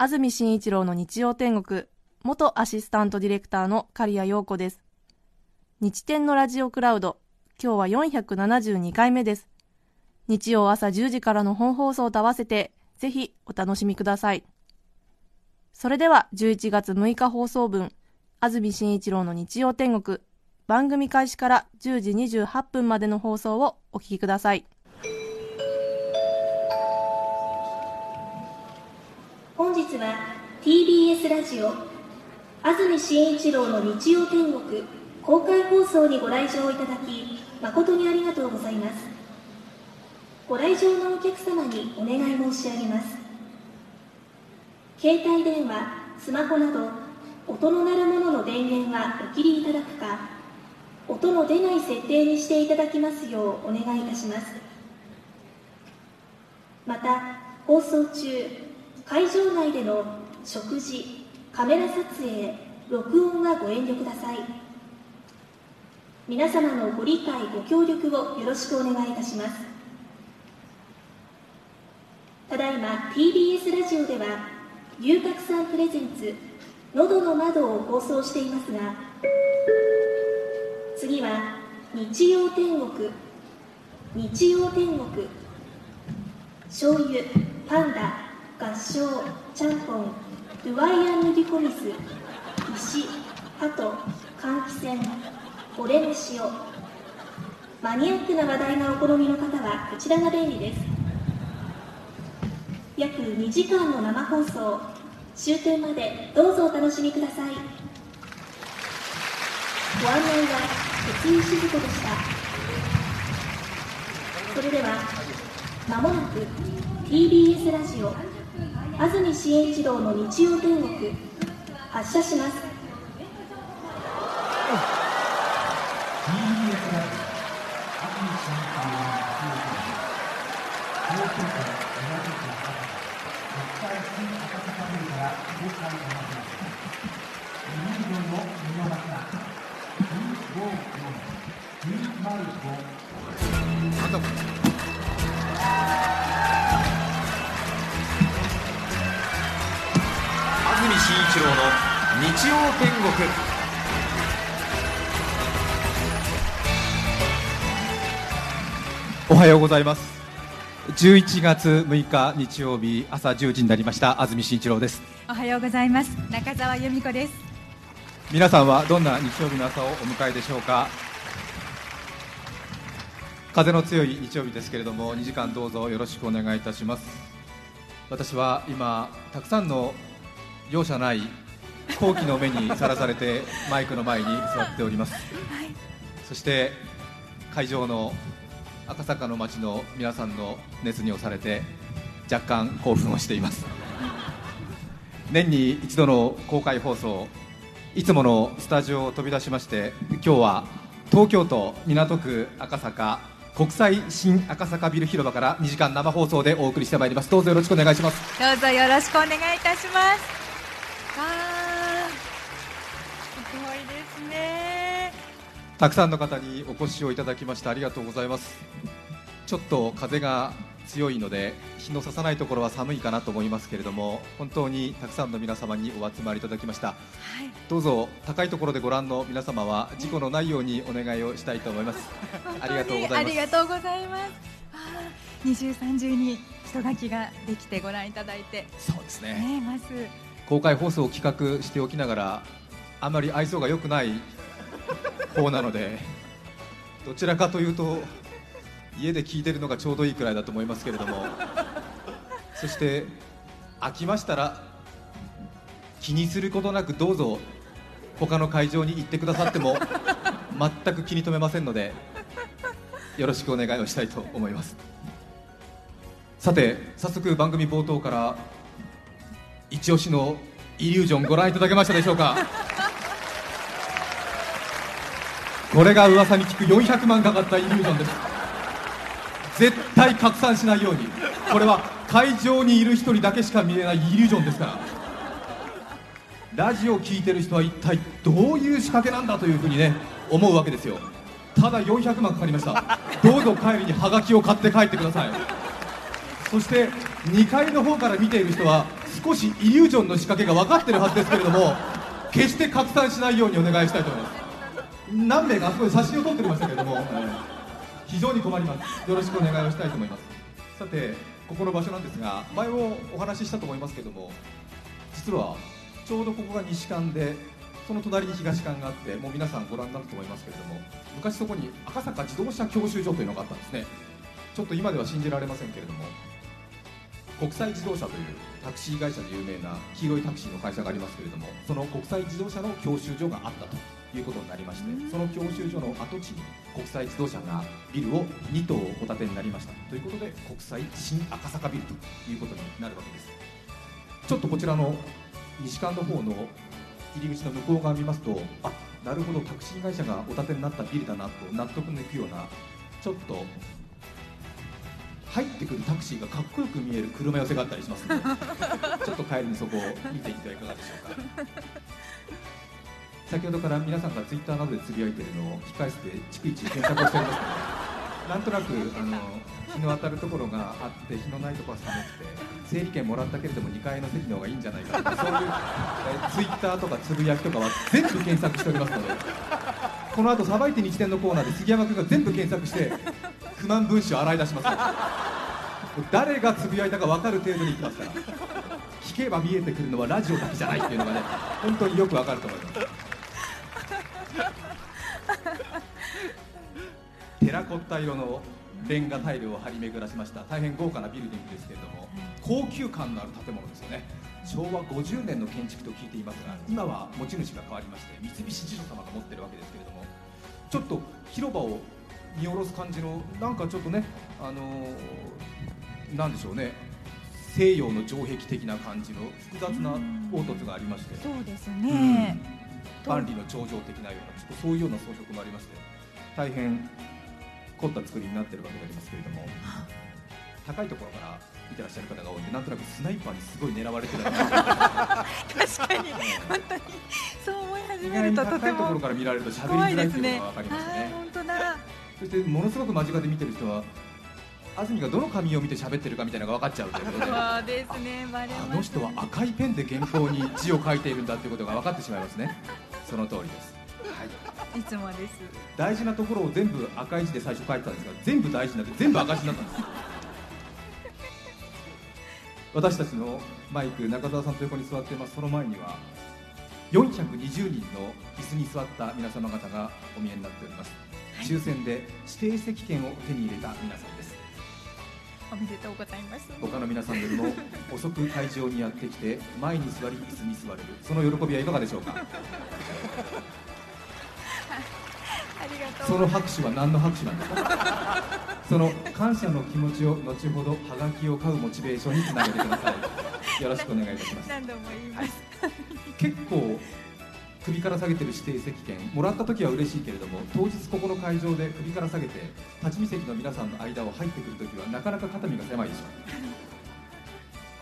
安住紳一郎の日曜天国、元アシスタントディレクターの刈谷陽子です。日天のラジオクラウド、今日は472回目です。日曜朝10時からの本放送と合わせて、ぜひお楽しみください。それでは、11月6日放送分、安住紳一郎の日曜天国、番組開始から10時28分までの放送をお聞きください。本日は TBS ラジオ安住紳一郎の日曜天国公開放送にご来場いただき誠にありがとうございます。ご来場のお客様にお願い申し上げます。携帯電話スマホなど音の鳴るものの電源はお切りいただくか音の出ない設定にしていただきますようお願いいたします。また放送中会場内での食事カメラ撮影録音はご遠慮ください。皆様のご理解ご協力をよろしくお願いいたします。ただいま TBS ラジオでは龍角散プレゼンツ喉の窓を放送していますが次は日曜天国日曜天国醤油パンダ合唱ちゃんぽんドゥワイアンヌ・デュコミス石鳩換気扇俺の塩。マニアックな話題がお好みの方はこちらが便利です。約2時間の生放送。終点までどうぞお楽しみください。ご案内は鉄井静子でした。それではまもなく TBS ラジオ安住紳一郎の日曜天国発車します。天国。おはようございます。11月6日日曜日朝10時になりました。安住紳一郎です。おはようございます。中澤由美子です。皆さんはどんな日曜日の朝をお迎えでしょうか？風の強い日曜日ですけれども2時間どうぞよろしくお願いいたします。私は今たくさんの容赦ない好奇の目にさらされてマイクの前に座っております、そして会場の赤坂の街の皆さんの熱に押されて若干興奮をしています。年に一度の公開放送いつものスタジオを飛び出しまして今日は東京都港区赤坂国際新赤坂ビル広場から2時間生放送でお送りしてまいります。どうぞよろしくお願いします。どうぞよろしくお願いいたしますわあすごいですねたくさんの方にお越しをいただきましてありがとうございます。ちょっと風が強いので日の差さないところは寒いかなと思いますけれども本当にたくさんの皆様にお集まりいただきました、どうぞ高いところでご覧の皆様は事故のないようにお願いをしたいと思います。ありがとうございます。ありがとうございます。二重三重に人書きができてご覧いただいて。そうですね。ねまず公開放送を企画しておきながらあまり愛想が良くない方なのでどちらかというと家で聞いてるのがちょうどいいくらいだと思いますけれどもそして飽きましたら気にすることなくどうぞ他の会場に行ってくださっても全く気に留めませんのでよろしくお願いをしたいと思います。さて早速番組冒頭から一押しのイリュージョンご覧いただけましたでしょうか？これが噂に聞く400万かかったイリュージョンです。絶対拡散しないように。これは会場にいる人にだけしか見えないイリュージョンですから。ラジオを聞いてる人は一体どういう仕掛けなんだというふうにね思うわけですよ。ただ400万かかりました。どうぞ帰りにハガキを買って帰ってください。そして2階の方から見ている人は少しイリュージョンの仕掛けが分かってるはずですけれども決して拡散しないようにお願いしたいと思います。何名かあそこで写真を撮ってましたけれども、えー非常に困ります。よろしくお願いをしたいと思います。さてここの場所なんですが前もお話ししたと思いますけども実はちょうどここが西館でその隣に東館があってもう皆さんご覧になったと思いますけれども昔そこに赤坂自動車教習所というのがあったんですね。ちょっと今では信じられませんけれども国際自動車というタクシー会社で有名な黄色いタクシーの会社がありますけれどもその国際自動車の教習所があったということになりましてその教習所の跡地に国際自動車がビルを2棟お建てになりました。ということで国際新赤坂ビルということになるわけです。ちょっとこちらの西館の方の入り口の向こう側見ますとあなるほどタクシー会社がお建てになったビルだなと納得のいくようなちょっと入ってくるタクシーがかっこよく見える車寄せがあったりしますのでちょっと帰りにそこを見ていってはいかがでしょうか。先ほどから皆さんがツイッターなどでつぶやいているのを控え室で逐一検索をしておりますのでなんとなくあの日の当たるところがあって日のないところは寒くて整理券もらったけれども2階の席の方がいいんじゃないかとかそういうえツイッターとかつぶやきとかは全部検索しておりますのでこの後さばいて日天のコーナーで杉山君が全部検索して不満分子を洗い出します誰がつぶやいたか分かる程度に言ってますから聞けば見えてくるのはラジオだけじゃないっていうのがね本当によく分かると思います。テラコッタ色のレンガタイルを張り巡らしました。大変豪華なビルディングですけれども高級感のある建物ですよね。昭和50年の建築と聞いていますが今は持ち主が変わりまして三菱地所様が持ってるわけですけれどもちょっと広場を見下ろす感じのなんかちょっとねあのーなんでしょうね西洋の城壁的な感じの複雑な凹凸がありましてそうですね。万里の長城的なようなちょっとそういうような装飾もありまして大変凝った作りになってるわけでありますけれども高いところから見てらっしゃる方が多いんでなんとなくスナイパーにすごい狙われてる確かに本当にそう思い始意めるととてもところから見られると喋怖いりづらいですね。っていうのが分かりあますねー本当だ。そしてものすごく間近で見てる人は安住がどの紙を見て喋ってるかみたいなのが分かっちゃうということでそうですね。バレます。あの人は赤いペンで原稿に字を書いているんだということが分かってしまいますねその通りです、はい、いつもです。大事なところを全部赤い字で最初書いてたんですが全部大事になって全部赤字になったんです 私たちのマイク中澤さんと横に座っていますその前には420人の椅子に座った皆様方がお見えになっております、抽選で指定席券を手に入れた皆さんですおめでとうございます。他の皆さんよりも 遅く会場にやってきて前に座り椅子に座れるその喜びはいかがでしょうか？その拍手は何の拍手なんですか？その感謝の気持ちを後ほどハガキを買うモチベーションにつなげてください。よろしくお願いいたします。何度も言います。結構首から下げてる指定席券もらった時は嬉しいけれども当日ここの会場で首から下げて立ち見席の皆さんの間を入ってくる時はなかなか肩身が狭いでしょう。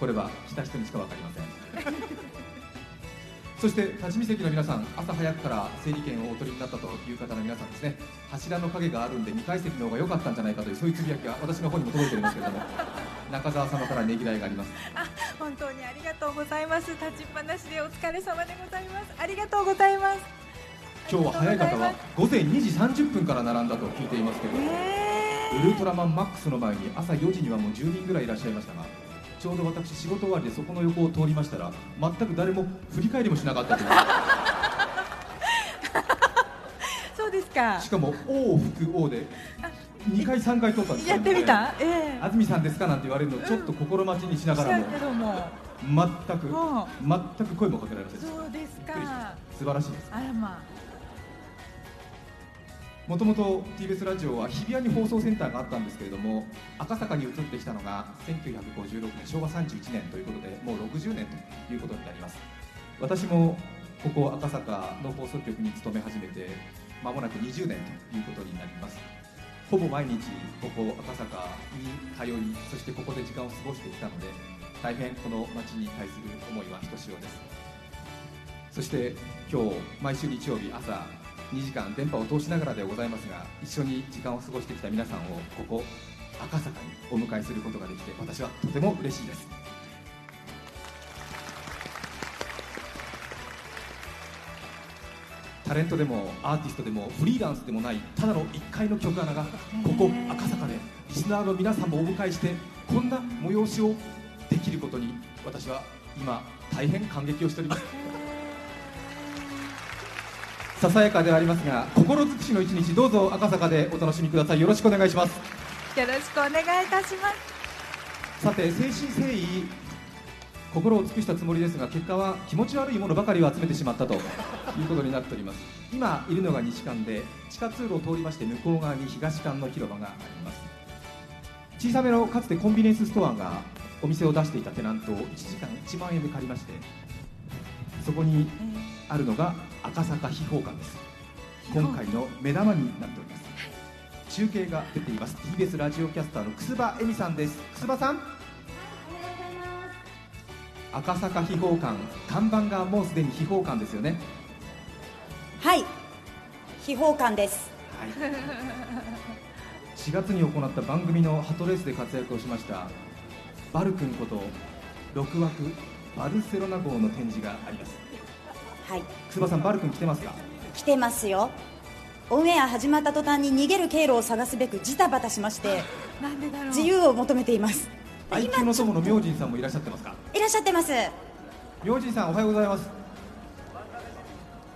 これは来た人にしか分かりませんそして立ち見席の皆さん朝早くから整理券をお取りになったという方の皆さんですね柱の影があるんで2階席の方が良かったんじゃないかというそういうつぶやきが私の方にも届いておりますけれども 中澤様からねぎらいがありますあ、本当にありがとうございます。立ちっぱなしでお疲れ様でございます。ありがとうございます。今日は早い方は午前2時30分から並んだと聞いていますけれども、えウルトラマンマックスの前に朝4時にはもう10人ぐらいいらっしゃいましたがちょうど私仕事終わりでそこの横を通りましたら全く誰も振り返りもしなかったという。ー、そうですか。し。かも「王福王」で2回3回通ったんですやってみた？ええ。安住さんですかなんて言われるのをちょっと心待ちにしながらも。したけども、全くは全く声もかけられませんでした。そうですか。た。素晴らしいです。あらまあ。もともと TBS ラジオは日比谷に放送センターがあったんですけれども赤坂に移ってきたのが1956年昭和31年ということでもう60年ということになります。私もここ赤坂の放送局に勤め始めて間もなく20年ということになります。ほぼ毎日ここ赤坂に通いそしてここで時間を過ごしてきたので大変この街に対する思いはひとしおです。そして今日毎週日曜日朝2時間電波を通しながらではございますが一緒に時間を過ごしてきた皆さんをここ赤坂にお迎えすることができて私はとても嬉しいです。タレントでもアーティストでもフリーランスでもないただの1階の曲穴がここ赤坂でリスナーの皆さんもお迎えしてこんな催しをできることに私は今大変感激をしておりますささやかではありますが心尽くしの一日どうぞ赤坂でお楽しみください。よろしくお願いします。よろしくお願いいたします。さて誠心誠意心を尽くしたつもりですが結果は気持ち悪いものばかりを集めてしまったということになっております。今いるのが西館で地下通路を通りまして向こう側に東館の広場があります。小さめのかつてコンビニエンスストアがお店を出していたテナントを1時間1万円で借りましてそこにあるのが赤坂秘宝館です。今回の目玉になっております。中継が出ています。TBS ラジオキャスターの楠葉恵美さんです。楠葉さん。赤坂秘宝館看板がもうすでに秘宝館ですよね。はい。秘宝館です。はい。4月に行った番組のハトレースで活躍をしましたバル君こと6枠バルセロナ号の展示がありますはい。楠葉さんバル君来てますか？来てますよ。オンエア始まった途端に逃げる経路を探すべくジタバタしまして なんでだろう。自由を求めています。愛嬌の友の明神さんもいらっしゃってますか？いらっしゃってます。明神さんおはようございます。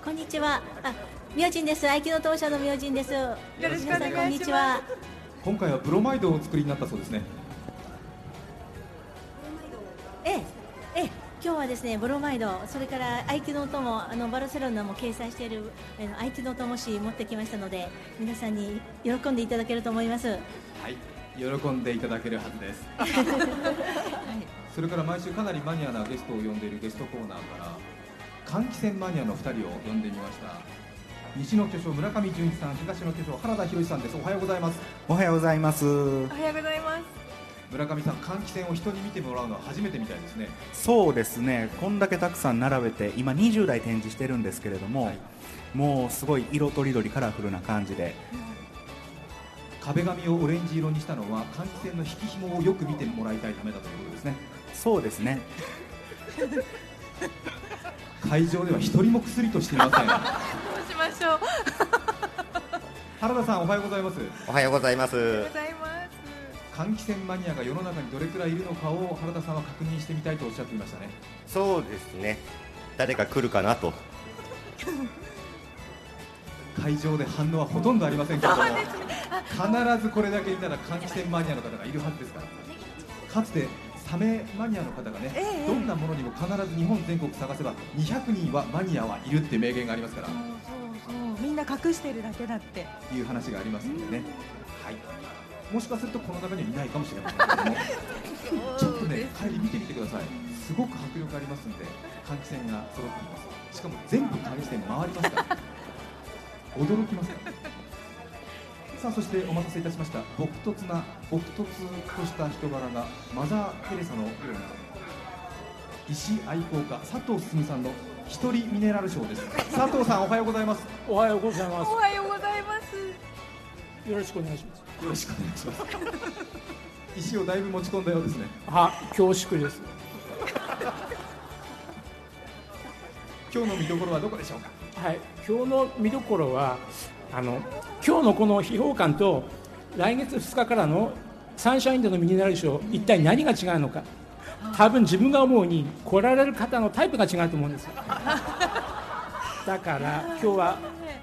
こんにちは。あ、明神です。愛機の当社の明神です。よろしくお願いします。こんにちは。今回はブロマイドをお作りになったそうですね。ええ、ええ、今日はですね、ブロマイド、それから愛機の友、あのバルセロナも掲載しているあの愛機の友誌持ってきましたので、皆さんに喜んでいただけると思います。はい喜んでいただけるはずです。それから毎週かなりマニアなゲストを呼んでいるゲストコーナーから換気扇マニアの2人を呼んでみました。西の巨匠村上純一さん東の巨匠原田博さんです。おはようございます。おはようございます。おはようございます村上さん換気扇を人に見てもらうのは初めてみたいですね。そうですね。こんだけたくさん並べて、今20台展示してるんですけれども、はい。もうすごい色とりどりカラフルな感じで、壁紙をオレンジ色にしたのは換気扇の引き紐をよく見てもらいたいためだということですね。そうですね。会場では一人も薬としていません。どうしましょう。原田さんおはようございます。おはようございます。おはようございます換気扇マニアが世の中にどれくらいいるのかを原田さんは確認してみたいとおっしゃっていましたね。そうですね。誰か来るかなと。会場で反応はほとんどありませんけれども必ずこれだけいたら換気扇マニアの方がいるはずですから。かつてサメマニアの方がね、ええどんなものにも必ず日本全国探せば200人はマニアはいるって名言がありますから。そうそうみんな隠してるだけだって。いう話がありますのでね、はい、もしかするとこの中にはいないかもしれませんけれどもちょっとね帰り見てみてください。すごく迫力ありますんで換気扇が揃っています。しかも全部換気扇回りますから驚きますからさあそしてお待たせいたしました。朴突な朴突とした人柄がマザー・テレサのような石愛好家佐藤進さんの一人ミネラルショーです。佐藤さんおはようございます。おはようございまおはようございますす。よろしくお願いします。よろしくお願いします石をだいぶ持ち込んだようですねは、恐縮です。今日の見どころはどこでしょうか？はい、今日の見どころは、あの、今日のこの秘宝館と。来月2日からのサンシャインでのミネラルショー、一体何が違うのか。多分自分が思うに来られる方のタイプが違うと思うんですよだから今日は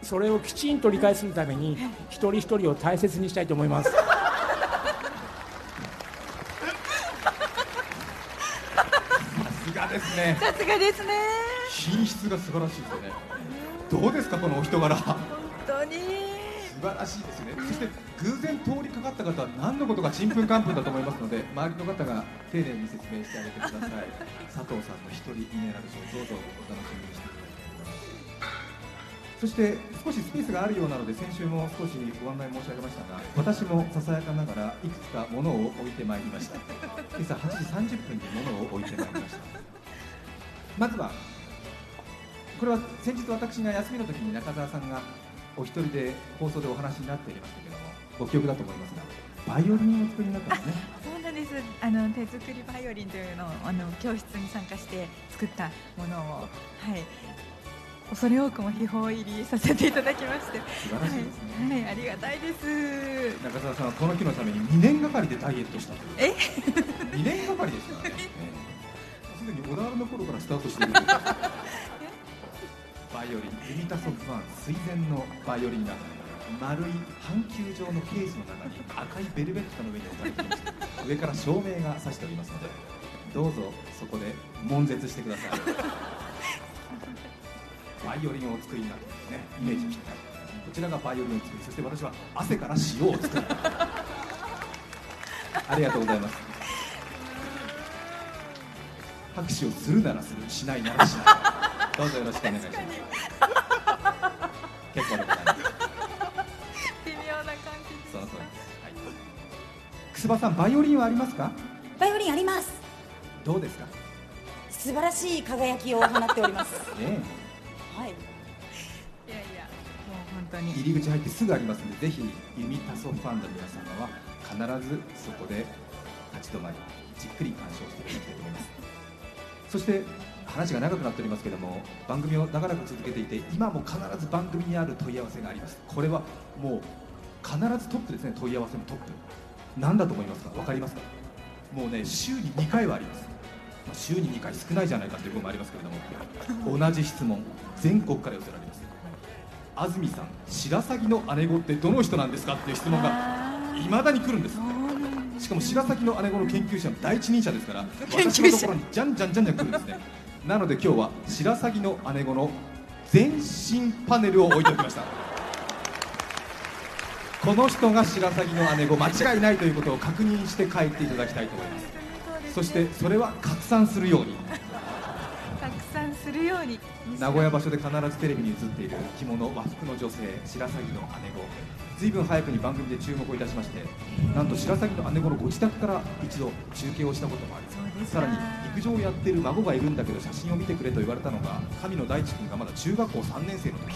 それをきちんと理解するために一人一人を大切にしたいと思います。さすがですね。さすがですね。品質が素晴らしいですよね。どうですかこのお人柄。本当に。素晴らしいですね、そして偶然通りかかった方は何のことかちんぷんかんぷんだと思いますので周りの方が丁寧に説明してあげてください。佐藤さんの一人ミネラルショーどうぞお楽しみにしていただきたいそして少しスペースがあるようなので先週も少しご案内申し上げましたが私もささやかながらいくつか物を置いてまいりました今朝8時30分に物を置いてまいりましたまずはこれは先日私が休みの時に中澤さんがお一人で放送でお話になっていましたけどもご記憶だと思いますがバイオリンを作りになったんですね そうなんです。あの手作りバイオリンというのをあの教室に参加して作ったものをはい。恐れ多くも秘宝入りさせていただきまして、素晴らしいですね。はい、はい、ありがたいです。中澤さんはこの日のために2年がかりでダイエットしたえ？2年がかりですからねすでに小田原の頃からスタートしている。バイオリンユニタソフ1水前のバイオリン。が丸い半球状のケースの中に赤いベルベットの上に置かれていました。上から照明が差しておりますのでどうぞそこで悶絶してくださいバイオリンをお作りになってですねイメージぴった。りこちらがバイオリンを作りそして私は汗から塩を作る。ありがとうございます。拍手をするならする。しないならしない。どうぞよろしくお願いします。結構でございます。微妙な感じ。その通り。です、はい、楠葉さんバイオリンはありますか？バイオリンあります。どうですか？素晴らしい輝きを放っております。ねはい。いやいや、もう本当に。入り口入ってすぐありますのでぜひユミタソファンの皆様は必ずそこで立ち止まりじっくり鑑賞していただきたいと思います。そして話が長くなっておりますけども番組を長らく続けていて今も必ず番組にある問い合わせがあります。これはもう必ずトップですね問い合わせのトップ。何だと思いますか？分かりますか？もうね週に2回はあります、まあ週に2回少ないじゃないかという部分もありますけれども同じ質問全国から寄せられます。安住さん白鷺の姉子ってどの人なんですかっていう質問がいまだに来るんです。しかも白鷺の姉子の研究者の第一人者ですから研究者。私のところにじゃんじゃんじゃんじゃん来るんですね。なので今日は白鷺の姉子の全身パネルを置いておきました。この人が白鷺の姉子間違いないということを確認して帰っていただきたいと思いますそしてそれは拡散するように。たくさんするように。名古屋場所で必ずテレビに映っている着物和服の女性白鷺の姉子。ずいぶん早くに番組で注目をいたしましてなんと白鷺の姉子のご自宅から一度中継をしたこともありさらに陸上をやっている孫がいるんだけど写真を見てくれと言われたのが神野大地君がまだ中学校3年生の時。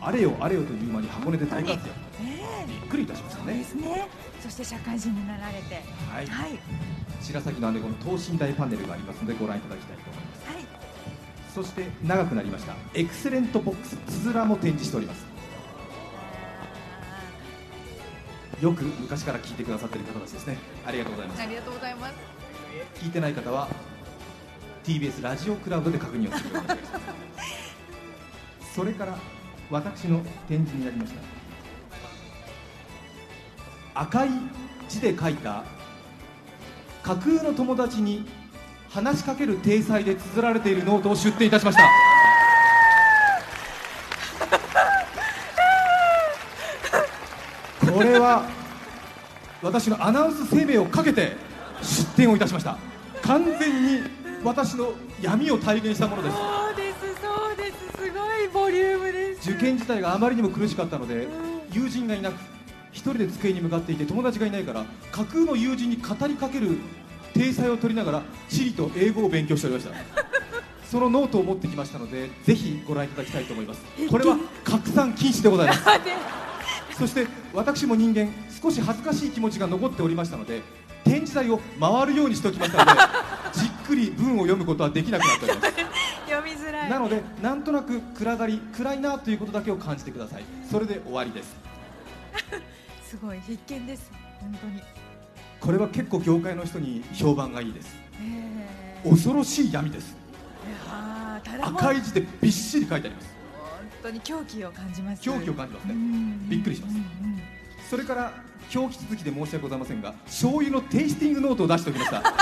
あれよあれよという間に箱根で大活躍。えびっくりいたしましたねえですね。そして社会人になられて。はいはい。白鷺の姉子の等身大パネルがありますのでご覧いただきたいと思いますはい。そして長くなりましたエクセレントボックスつづらも展示しておりますよく昔から聞いてくださっている方たちですねありがとうございますありがとうございます。聞いてない方は TBS ラジオクラウドで確認をするようにお願いそれから私の展示になりました赤い字で書いた架空の友達に話しかける体裁で綴られているノートを出展いたしました。これは私のアナウンス生命をかけて出展をいたしました。完全に私の闇を体現したものです。そうですそうです。すごいボリュームです。受験自体があまりにも苦しかったので友人がいなく一人で机に向かっていて友達がいないから架空の友人に語りかける体裁を取りながら地理と英語を勉強しておりました。そのノートを持ってきましたのでぜひご覧いただきたいと思います。これは拡散禁止でございます。そして私も人間少し恥ずかしい気持ちが残っておりましたので展示台を回るようにしておきましたので じっくり文を読むことはできなくなっております。読みづらい。なのでなんとなく暗がり暗いなということだけを感じてください。それで終わりですすごい必見です。本当に。これは結構業界の人に評判がいいです。ええ恐ろしい闇です。赤い字でびっしり書いてあります。本当に狂気を感じます。狂気を感じますね。うんびっくりします。それから表記続きで申し訳ございませんが醤油のテイスティングノートを出しておきました。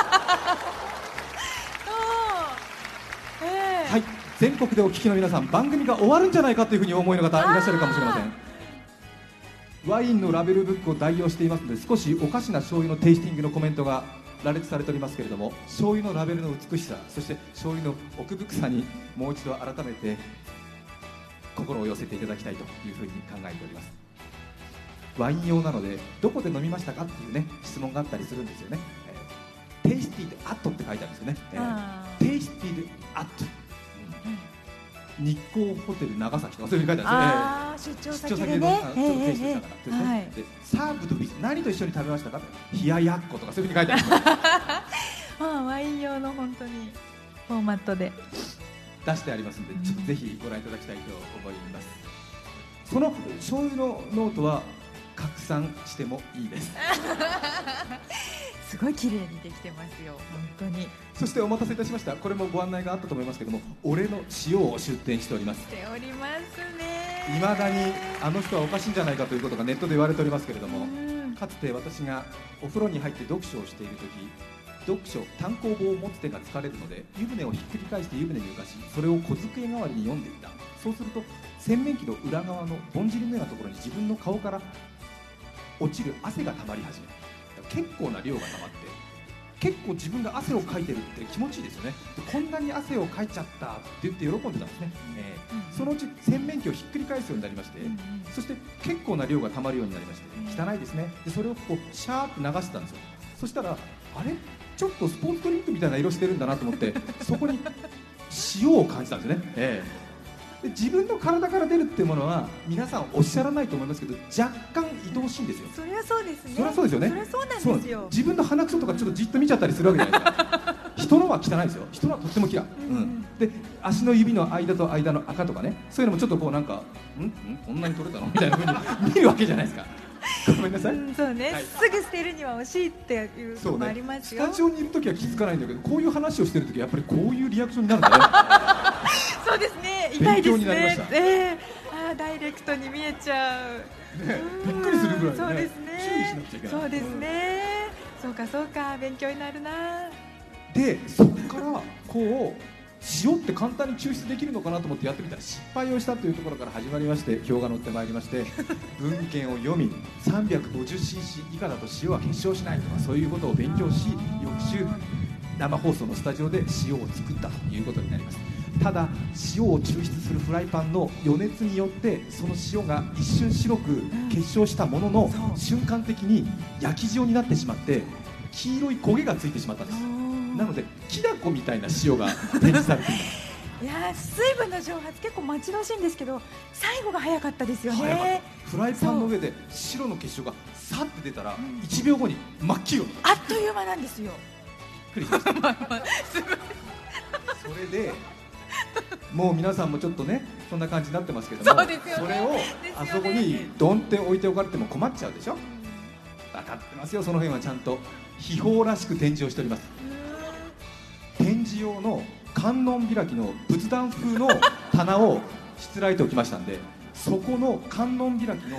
はい。全国でお聞きの皆さん番組が終わるんじゃないかというふうにお思いの方いらっしゃるかもしれませんワインのラベルブックを代用していますので少しおかしな醤油のテイスティングのコメントが羅列されておりますけれども醤油のラベルの美しさそして醤油の奥深さにもう一度改めて心を寄せていただきたいというふうに考えております。ワイン用なのでどこで飲みましたかっていうね質問があったりするんですよね、えー Tasted at って書いてあるんですよね、えーあテイスティーでアット、うん日光ホテル長崎とかそういうふうに書いてあるんですよ出張先でね。ちょっと tasted だからで servedビス何と一緒に食べましたか冷ややっことかそういうふうに書いてあるんです。よ まあワイン用の本当にフォーマットで。出してありますのでちょっとぜひご覧いただきたいと思います。その醤油のノートは拡散してもいいです すごい綺麗にできてますよ。本当に。そしてお待たせいたしました。これもご案内があったと思いますけども俺の塩を出店しております。しておりますね。いまだにあの人はおかしいんじゃないかということがネットで言われておりますけれどもうん。かつて私がお風呂に入って読書をしている時読書単行本を持つ手が疲れるので湯船をひっくり返して湯船に浮かしそれを小机代わりに読んでいた。そうすると洗面器の裏側のぼんじりのようなところに自分の顔から落ちる汗が溜まり始めた結構な量が溜まって結構自分が汗をかいてるって気持ちいいですよね。でこんなに汗をかいちゃったって言って喜んでたんですね、えーそのうち洗面器をひっくり返すようになりまして、そして結構な量が溜まるようになりまして汚いですね。でそれをこうシャーって流してたんですよ。そしたらあれ？ちょっとスポーツドリンクみたいな色してるんだなと思ってそこに塩を感じたんですよね、ええで自分の体から出るっていうものは皆さんおっしゃらないと思いますけど若干愛おしいんですよ。そりゃそうですね。そりゃそうですよね。そりゃそうなんですよ。自分の鼻くそとかちょっとじっと見ちゃったりするわけじゃないですか。人のは汚いですよ。人のはとっても綺麗、うん。で足の指の間と間の赤とかね。そういうのもちょっとこうなんかん？ん？こんなに取れたの？みたいなふうに見るわけじゃないですか。ごめんなさい、うんそうね、はい。すぐ捨てるには惜しいっていうのもありますよ。スタジオにいるときは気づかないんだけどこういう話をしてるときはやっぱりこういうリアクションになるんだね。そうですね痛いです勉強になりました。ねええあーダイレクトに見えちゃう。びっくりするぐらいねそうですね注意しなくちゃいけない。そうですね、そうかそうか勉強になるな。でそこからこう塩って簡単に抽出できるのかなと思ってやってみたら失敗をしたというところから始まりまして表が載ってまいりまして文献を読み 350cc 以下だと塩は結晶しないとかそういうことを勉強し翌週生放送のスタジオで塩を作ったということになりますただ塩を抽出するフライパンの余熱によってその塩が一瞬白く結晶したものの瞬間的に焼き塩になってしまって黄色い焦げがついてしまったんです。なのできな粉みたいな塩が展示されています。いやー水分の蒸発結構待ち遠しいんですけど最後が早かったですよね。た。フライパンの上で白の結晶がさって出たら1秒後に真っ黄色あっという間なんですよ。それで もう皆さんもちょっとねそんな感じになってますけどもね。れをあそこにドンって置いておかれても困っちゃうでしょ？分かってますよその辺はちゃんと。秘宝らしく展示をしております。展示用の観音開きの仏壇風の棚をしつらえておきましたんでそこの観音開きの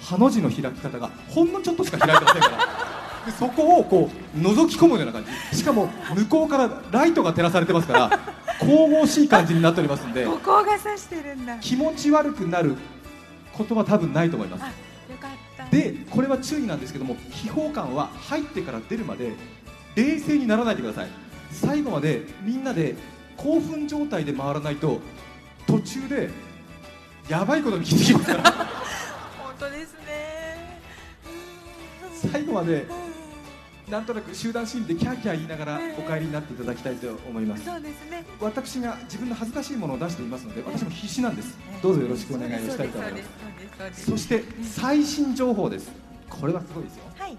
ハの字の開き方がほんのちょっとしか開いてませんから。でそこをこう覗き込むような感じ。しかも向こうからライトが照らされてますから神々しい感じになっておりますんでここが指してるんだ。気持ち悪くなることは多分ないと思います。でこれは注意なんですけども秘宝感は入ってから出るまで冷静にならないでください。最後までみんなで興奮状態で回らないと途中でやばいことに気づきますから。本当ですね。最後までなんとなく集団心理でキャーキャー言いながらお帰りになっていただきたいと思います。そうですね。私が自分の恥ずかしいものを出していますので私も必死なんです。どうぞよろしくお願いをしたいと思います。そして最新情報です。これはすごいですよ。はい。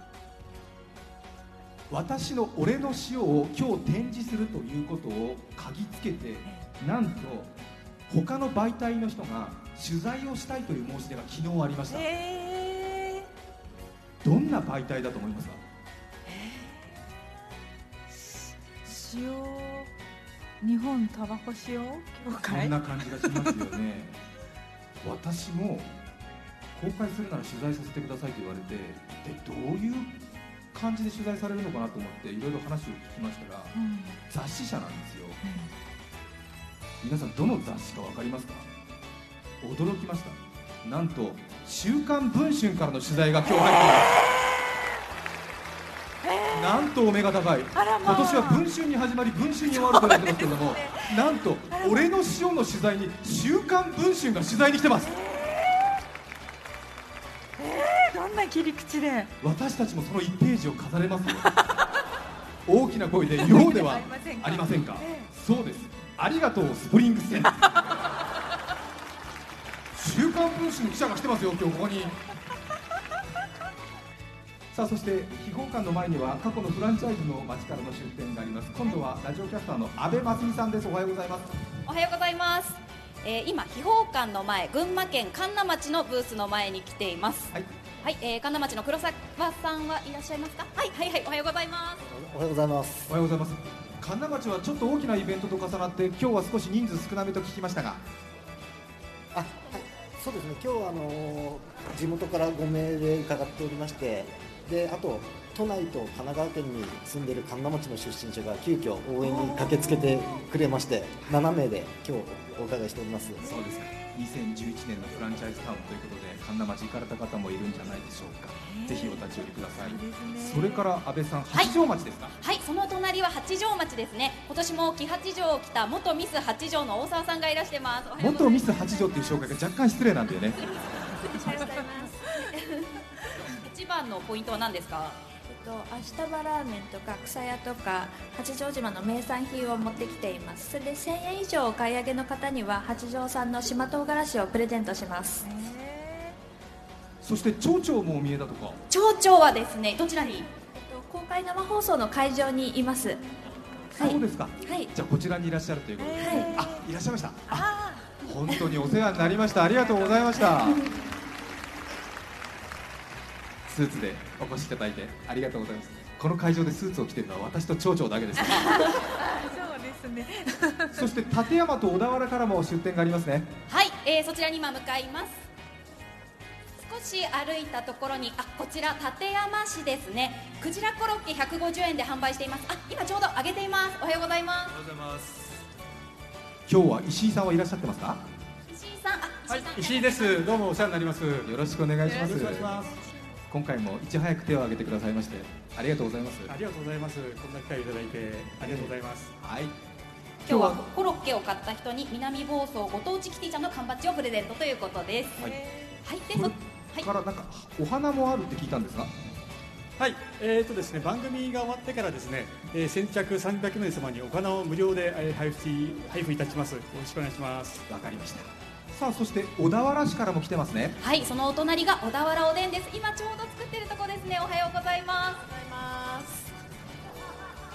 私の俺の塩を今日展示するということを嗅ぎつけてなんと他の媒体の人が取材をしたいという申し出が昨日ありました。え。どんな媒体だと思いますか？塩日本タバコ塩協こ会んな感じがしますよね。私も公開するなら取材させてくださいと言われてでどういう感じで取材されるのかなと思っていろいろ話を聞きましたらうん。雑誌社なんですよ。皆さんどの雑誌か分かりますか？驚きました。なんと「週刊文春」からの取材が今日入っています、なんとお目が高い。今年は文春に始まり文春に終わると言われてますけれどもなんと俺の塩の取材に「週刊文春」が取材に来てます。えー、どんな切り口で。私たちもその1ページを飾れますよ。大きな声で「ようではありませんか？えそうです。ありがとうスプリングス 週刊文春の記者が来てますよ今日ここにさあそして秘宝館の前には過去のフランチャイズの街からの出店があります。今度はラジオキャスターの阿部真澄さんです。おはようございます。おはようございます、えー、今秘宝館の前群馬県神流町のブースの前に来ています。はい、はいえー、神流町の黒沢さんはいらっしゃいますか？はいはいはいおはようございます。おはようございます。おはようございます。神流町はちょっと大きなイベントと重なって今日は少し人数少なめと聞きましたが。あ、はい、そうですね。今日はあの地元から5名で伺っておりまして、で、あと都内と神奈川県に住んでいる神奈町の出身者が急遽応援に駆けつけてくれまして、7名で今日お伺いしております。そうですか。2011年のフランチャイズタウンということで神田町行かれた方もいるんじゃないでしょうか。ぜひお立ち寄りください。それから安倍さん八丈町ですか、はいその隣は八丈町ですね。今年も木八丈を着た元ミス八丈の大沢さんがいらしてます。元ミス八条っていう紹介が若干失礼なんだよね。ます。一番のポイントは何ですか？えっと、明日葉ラーメンとか草屋とか八丈島の名産品を持ってきています。それで1000円以上お買い上げの方には八丈産の島唐辛子をプレゼントします。そして町長もお見えだとか？町長はですねどちらに？えっと公開生放送の会場にいます。そうですか、はい。じゃあこちらにいらっしゃるということで、はい。あいらっしゃいました。本当にお世話になりました。ありがとうございましたスーツでお越しいただいてありがとうございます。この会場でスーツを着てるのは私と町長だけです。そうですね。そして立山と小田原からも出店がありますね。はい、えー、そちらに今向かいます。少し歩いたところにあこちら館山市ですね。クジラコロッケ150円で販売しています。あ今ちょうど揚げています。おはようございます。おはようございます。今日は石井さんはいらっしゃってますか？石井さんあはい、石井です。どうもお世話になります。よよろしくお願いします今回もいち早く手を挙げてくださいましてありがとうございます。ありがとうございます。こんな機会をいただいてありがとうございます。はい。今日はコロッケを買った人に南房総ご当地キティちゃんの缶バッジをプレゼントということです。はい。はい、でこそれからなんかお花もあるって聞いたんですがはい、えーとですね、番組が終わってからですね、えー先着300名様にお花を無料で、えー配布し配布いたします。よろしくお願いします。わかりましたさあそして小田原市からも来てますね。はいそのお隣が小田原おでんです。今ちょうど作ってるとこですね。おはようございます。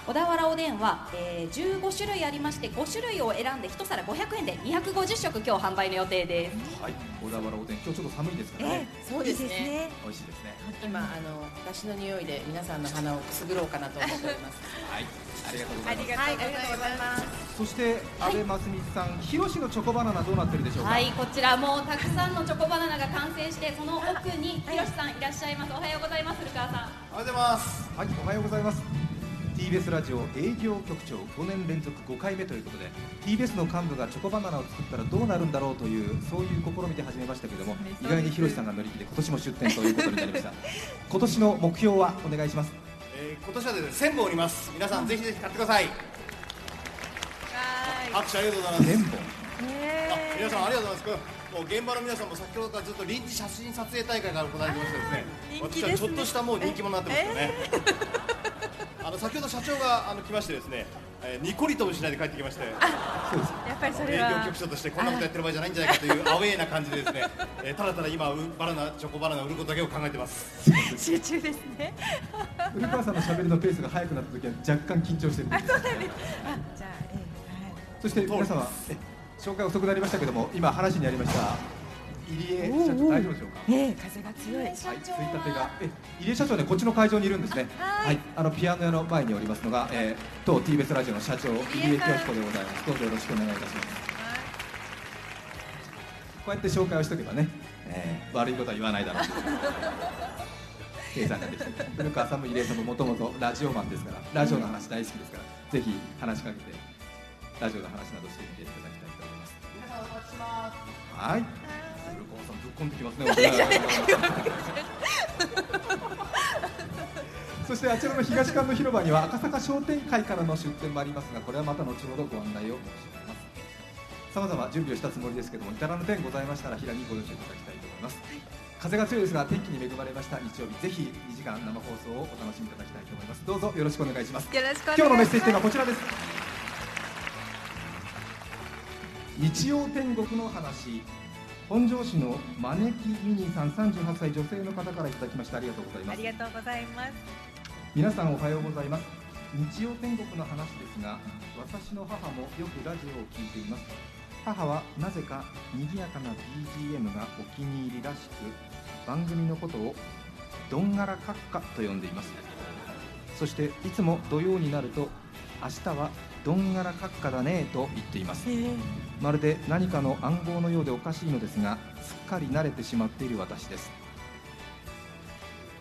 小田原おでんは、えー、15種類ありまして5種類を選んで1皿500円で250食今日販売の予定です。はい小田原おでん。今日ちょっと寒いですからね、そうですね。美味しいですね。今あの出汁の匂いで皆さんの鼻をくすぐろうかなと思っております。はいありがとうございます。はい、ありがとうございます。そして阿部真澄さん、ひろしのチョコバナナどうなってるでしょうか？はいこちらもうたくさんのチョコバナナが完成してその奥にひろしさんいらっしゃいます。おはようございます古川さん。おはようございます。はい、おはようございます。TBS ラジオ営業局長5年連続5回目ということで TBS の幹部がチョコバナナを作ったらどうなるんだろうというそういう試みで始めましたけれども意外にひろしさんが乗り気で今年も出店ということになりました。今年の目標はお願いします。えー今年はですね1000本売ります。皆さん。ぜひぜひ買ってください拍手ありがとうございます。1000本あ皆さんありがとうございます。もう現場の皆さんも先ほどからずっと臨時写真撮影大会が行われてましてですね。私はちょっとしたもう人気者になってますよね、あの先ほど社長があの来ましてですね、えーニコリともしないで帰ってきまして。やっぱりそれ営業は局長としてこんなことやってる場合じゃないんじゃないかという アウェーな感じでですね、えーただただ今うバナナチョコバナナを売ることだけを考えてます。集中ですね。古川さんの喋りのペースが速くなった時は若干緊張してる。んですあそうなんです。あじゃあえそして皆様え紹介遅くなりましたけども今話にありました入江社長大丈夫でしょうか？ええ。え風が強い。はい、ついたてが、え、入江社長ね、こっちの会場にいるんですね。はい、あのピアノ屋の前におりますのが、えー、当 TBS ラジオの社長、入江清彦でございます。どうぞよろしくお願いいたします。こうやって紹介をしとけばね、えー、悪いことは言わないだろうと。いう。計算ができて、古川さんも入江さんももともとラジオマンですから、ラジオの話大好きですから、ぜひ話しかけて、ラジオの話などしてみていただきたいと思います。皆さんお待ちします。はい。古川さん、ぶっ込んできますね そしてあちらの東館の広場には赤坂商店会からの出店もありますがこれはまた後ほどご案内を申し上げます。さまざま準備をしたつもりですけども至らぬ点ございましたら平にご了承いただきたいと思います、風が強いですが天気に恵まれました日曜日ぜひ2時間生放送をお楽しみいただきたいと思います。どうぞよろしくお願いします。よろしくお願いします。今日のメッセージテーマはこちらです日曜天国の話。本庄市の招きミニーさん38歳女性の方からいただきました。ありがとうございます。ありがとうございます。皆さんおはようございます。日曜天国の話ですが私の母もよくラジオを聞いています。母はなぜか賑やかな BGM がお気に入りらしく番組のことをどんがら閣下と呼んでいます。そしていつも土曜になると明日はどんがら閣下だねと言っていますまるで何かの暗号のようでおかしいのですがすっかり慣れてしまっている私です。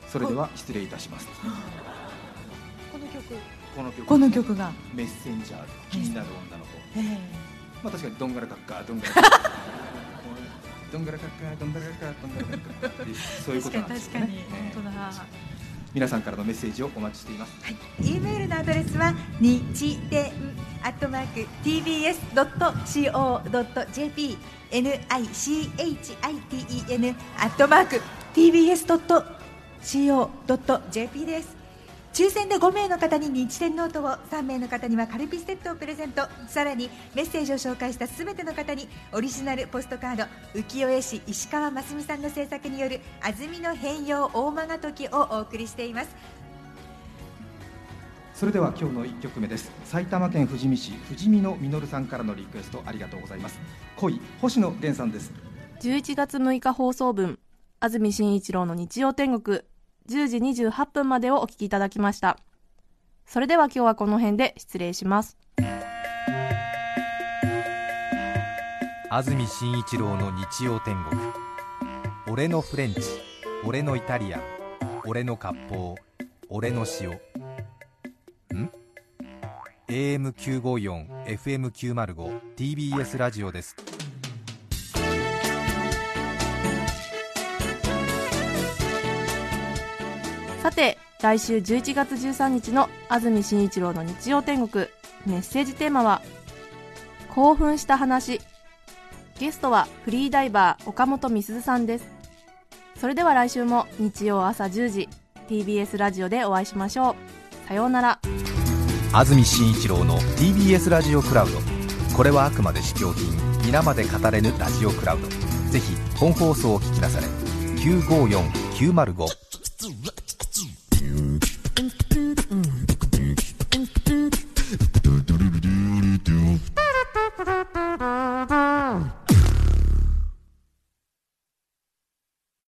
それでは失礼いたします。この曲。この曲この曲が。メッセンジャー気になる女の子。えまあ確かにどんがらかっかどんがらかっか。どんがらかっか どんがらかっかどんがらかっかそういうことなんですよね。確かに本当だ皆さんからのメッセージをお待ちしています。はい。E メールのアドレスは日天アットマーク TBS ドット CO ドット JP nichiten アットマーク TBS ドット CO ドット JP です。抽選で5名の方に日天ノートを3名の方にはカルピスセットをプレゼント。さらにメッセージを紹介した全ての方にオリジナルポストカード浮世絵師石川真澄さんの制作による安住の変容逢魔が時をお送りしています。それでは今日の1曲目です。埼玉県富士見市富士見のみのるさんからのリクエストありがとうございます。恋星野源さんです。11月6日放送分安住紳一郎の日曜天国10時28分までをお聞きいただきました。それでは今日はこの辺で失礼します。安住紳一郎の日曜天国。俺のフレンチ。俺のイタリアン。俺の割烹。俺の塩。ん？AM954 FM905 TBS ラジオです。さて来週11月13日の安住紳一郎の日曜天国。メッセージテーマは興奮した話。ゲストはフリーダイバー岡本美鈴さんです。それでは来週も日曜朝10時 TBS ラジオでお会いしましょう。さようなら。安住紳一郎の TBS ラジオクラウド。これはあくまで試供品。皆まで語れぬラジオクラウド。ぜひ本放送を聞きなされ。954905